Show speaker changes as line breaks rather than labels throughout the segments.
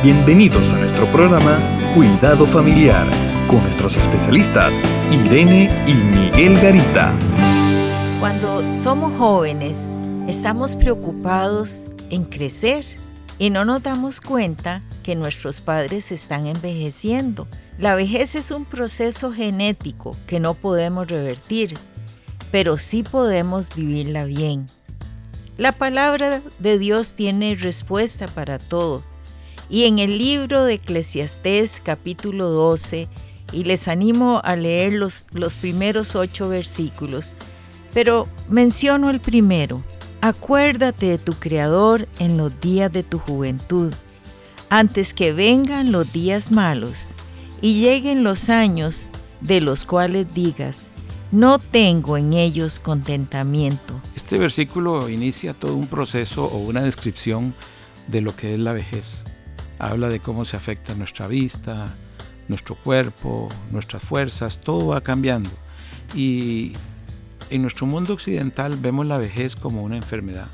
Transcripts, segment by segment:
Bienvenidos a nuestro programa Cuidado Familiar con nuestros especialistas Irene y Miguel Garita.
Cuando somos jóvenes, estamos preocupados en crecer y no nos damos cuenta que nuestros padres están envejeciendo. La vejez es un proceso genético que no podemos revertir, pero sí podemos vivirla bien. La palabra de Dios tiene respuesta para todo y en el libro de Eclesiastés capítulo 12, y les animo a leer los, los primeros ocho versículos, pero menciono el primero. Acuérdate de tu Creador en los días de tu juventud, antes que vengan los días malos y lleguen los años de los cuales digas, no tengo en ellos contentamiento.
Este versículo inicia todo un proceso o una descripción de lo que es la vejez habla de cómo se afecta nuestra vista, nuestro cuerpo, nuestras fuerzas, todo va cambiando. Y en nuestro mundo occidental vemos la vejez como una enfermedad,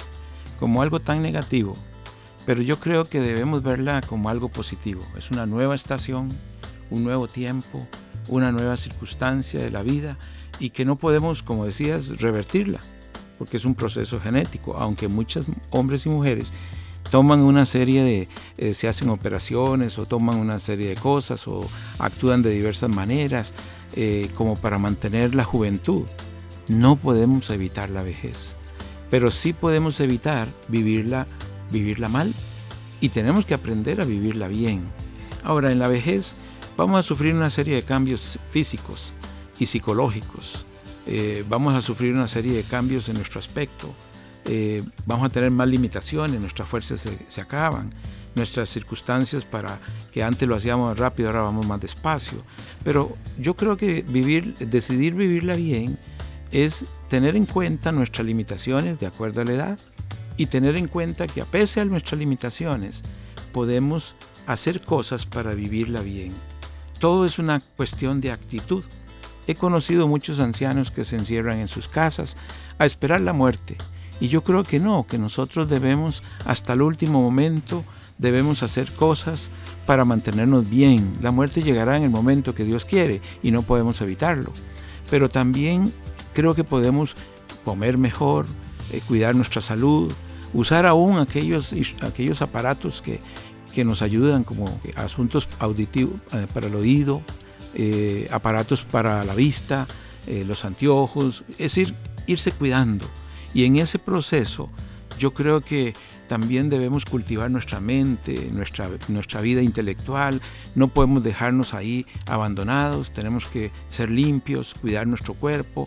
como algo tan negativo, pero yo creo que debemos verla como algo positivo. Es una nueva estación, un nuevo tiempo, una nueva circunstancia de la vida y que no podemos, como decías, revertirla, porque es un proceso genético, aunque muchos hombres y mujeres toman una serie de, eh, se hacen operaciones o toman una serie de cosas o actúan de diversas maneras eh, como para mantener la juventud. No podemos evitar la vejez, pero sí podemos evitar vivirla, vivirla mal y tenemos que aprender a vivirla bien. Ahora, en la vejez vamos a sufrir una serie de cambios físicos y psicológicos. Eh, vamos a sufrir una serie de cambios en nuestro aspecto, eh, vamos a tener más limitaciones, nuestras fuerzas se, acaban, nuestras circunstancias para que antes lo hacíamos rápido, ahora vamos más despacio. Pero yo creo que vivir, decidir vivirla bien es tener en cuenta nuestras limitaciones de acuerdo a la edad y tener en cuenta que a pesar de nuestras limitaciones podemos hacer cosas para vivirla bien. Todo es una cuestión de actitud. He conocido muchos ancianos que se encierran en sus casas a esperar la muerte y yo creo que no, que nosotros debemos hasta el último momento, debemos hacer cosas para mantenernos bien. La muerte llegará en el momento que Dios quiere y no podemos evitarlo. Pero también creo que podemos comer mejor, eh, cuidar nuestra salud, usar aún aquellos, aquellos aparatos que, que nos ayudan como asuntos auditivos eh, para el oído, eh, aparatos para la vista, los anteojos, es decir, irse cuidando. Y en ese proceso yo creo que también debemos cultivar nuestra mente, nuestra, nuestra vida intelectual, no podemos dejarnos ahí abandonados, tenemos que ser limpios, cuidar nuestro cuerpo,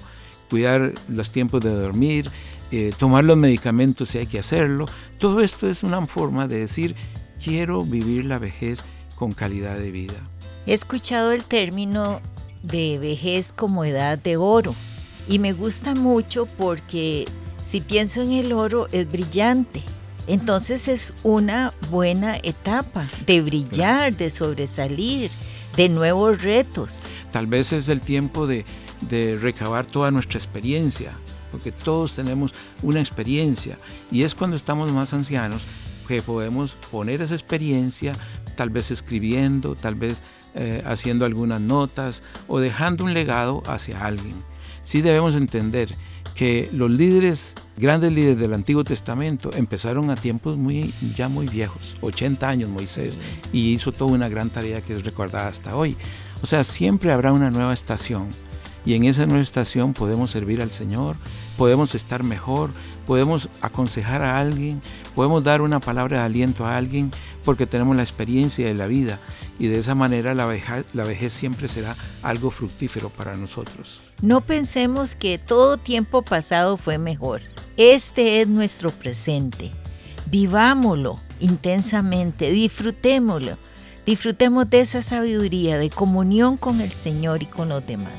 cuidar los tiempos de dormir, eh, tomar los medicamentos si hay que hacerlo. Todo esto es una forma de decir, quiero vivir la vejez con calidad de vida.
He escuchado el término de vejez como edad de oro y me gusta mucho porque si pienso en el oro, es brillante. Entonces es una buena etapa de brillar, de sobresalir, de nuevos retos.
Tal vez es el tiempo de, recabar toda nuestra experiencia, porque todos tenemos una experiencia y es cuando estamos más ancianos que podemos poner esa experiencia, tal vez escribiendo, tal vez eh, haciendo algunas notas o dejando un legado hacia alguien. Sí debemos entender que los líderes, grandes líderes del Antiguo Testamento, empezaron a tiempos muy, ya muy viejos, 80 años Moisés, y hizo toda una gran tarea que es recordada hasta hoy. O sea, siempre habrá una nueva estación. Y en esa nueva estación podemos servir al Señor, podemos estar mejor, podemos aconsejar a alguien, podemos dar una palabra de aliento a alguien porque tenemos la experiencia de la vida y de esa manera la vejez, la vejez siempre será algo fructífero para nosotros.
No pensemos que todo tiempo pasado fue mejor. Este es nuestro presente. Vivámoslo intensamente, disfrutémoslo. Disfrutemos de esa sabiduría, de comunión con el Señor y con los demás.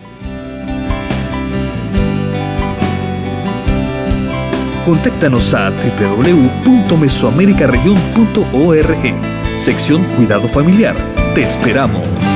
Contáctanos a www.mesoamericaregion.org, sección Cuidado Familiar. Te esperamos.